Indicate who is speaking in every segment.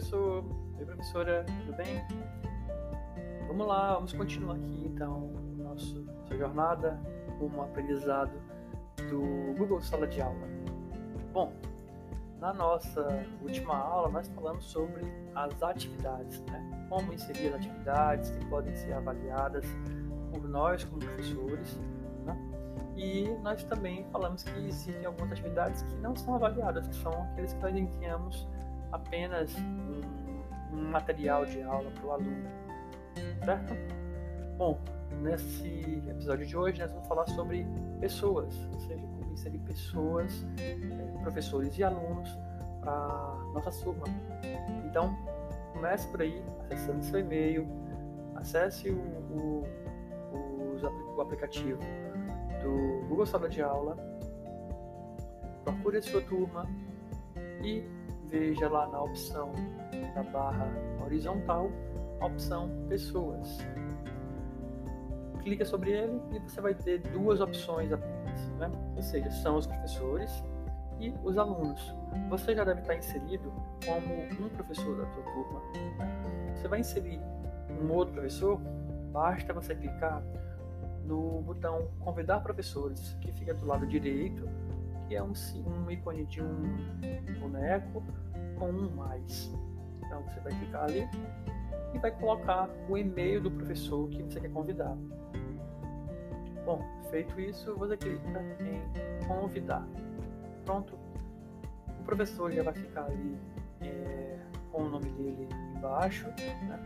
Speaker 1: professor. Oi, professora, tudo bem? Vamos lá, vamos continuar aqui então nosso, nossa jornada como aprendizado do Google Sala de Aula. Bom, na nossa última aula nós falamos sobre as atividades, né? como inserir as atividades que podem ser avaliadas por nós como professores. Né? E nós também falamos que existem algumas atividades que não são avaliadas, que são aqueles que nós enviamos apenas um, um material de aula para o aluno, certo? Bom, nesse episódio de hoje nós vamos falar sobre pessoas, ou seja, como inserir pessoas, eh, professores e alunos para nossa turma. Então, comece por aí, acessando seu e-mail, acesse o, o, o, o aplicativo do Google Sala de Aula, procure a sua turma e veja lá na opção da barra horizontal a opção Pessoas. Clica sobre ele e você vai ter duas opções apenas, né? ou seja, são os professores e os alunos. Você já deve estar inserido como um professor da sua turma. Você vai inserir um outro professor, basta você clicar no botão Convidar Professores, que fica do lado direito que é um, um ícone de um boneco com um mais. Então você vai clicar ali e vai colocar o e-mail do professor que você quer convidar. Bom, feito isso, você clica em convidar. Pronto, o professor já vai ficar ali é, com o nome dele embaixo, né?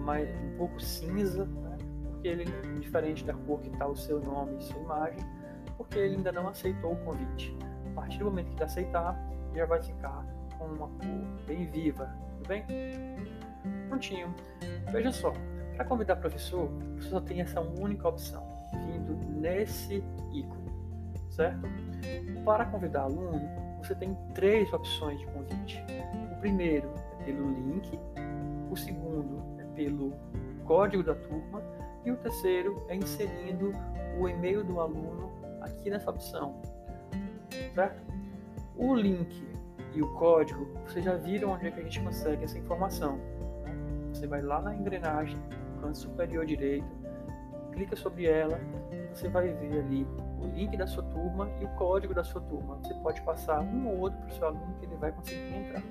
Speaker 1: mas um pouco cinza, né? porque ele diferente da cor que está o seu nome e sua imagem porque ele ainda não aceitou o convite. A partir do momento que ele aceitar, já vai ficar com uma cor bem viva, tudo bem? Prontinho. Veja só, para convidar professor, você só tem essa única opção, vindo nesse ícone, certo? Para convidar aluno, você tem três opções de convite. O primeiro é pelo link, o segundo é pelo código da turma e o terceiro é inserindo o e-mail do aluno aqui nessa opção, certo? O link e o código, vocês já viram onde é que a gente consegue essa informação. Né? Você vai lá na engrenagem, no canto superior direito, clica sobre ela, você vai ver ali o link da sua turma e o código da sua turma. Você pode passar um ou outro para o seu aluno que ele vai conseguir entrar.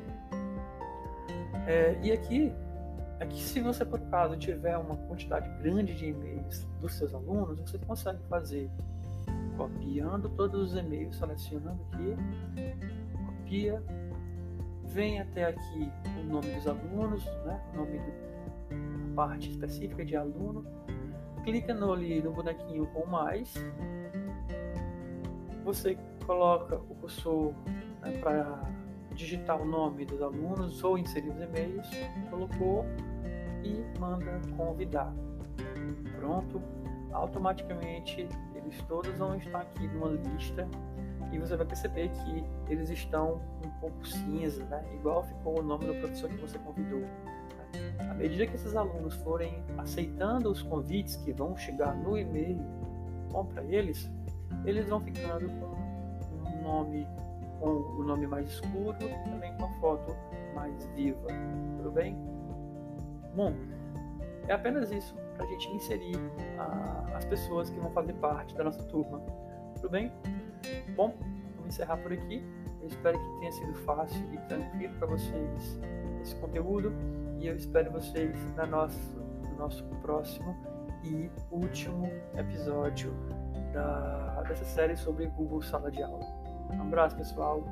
Speaker 1: É, e aqui, aqui, se você por acaso tiver uma quantidade grande de e-mails dos seus alunos, você consegue fazer copiando todos os e-mails, selecionando aqui, copia, vem até aqui o nome dos alunos, né, o nome da parte específica de aluno, clica no, ali no bonequinho com mais, você coloca o cursor né, para digitar o nome dos alunos ou inserir os e-mails, colocou e manda convidar. Pronto, automaticamente eles todos vão estar aqui numa lista e você vai perceber que eles estão um pouco cinza, né? igual ficou o nome do professor que você convidou. À medida que esses alunos forem aceitando os convites que vão chegar no e-mail para eles, eles vão ficando com um nome com o nome mais escuro, também com a foto mais viva. Tudo bem? Bom, é apenas isso para a gente inserir a, as pessoas que vão fazer parte da nossa turma. Tudo bem? Bom, vamos encerrar por aqui. Eu espero que tenha sido fácil e tranquilo para vocês esse conteúdo e eu espero vocês na nosso, no nosso próximo e último episódio da, dessa série sobre Google Sala de Aula. Um abraço, pessoal.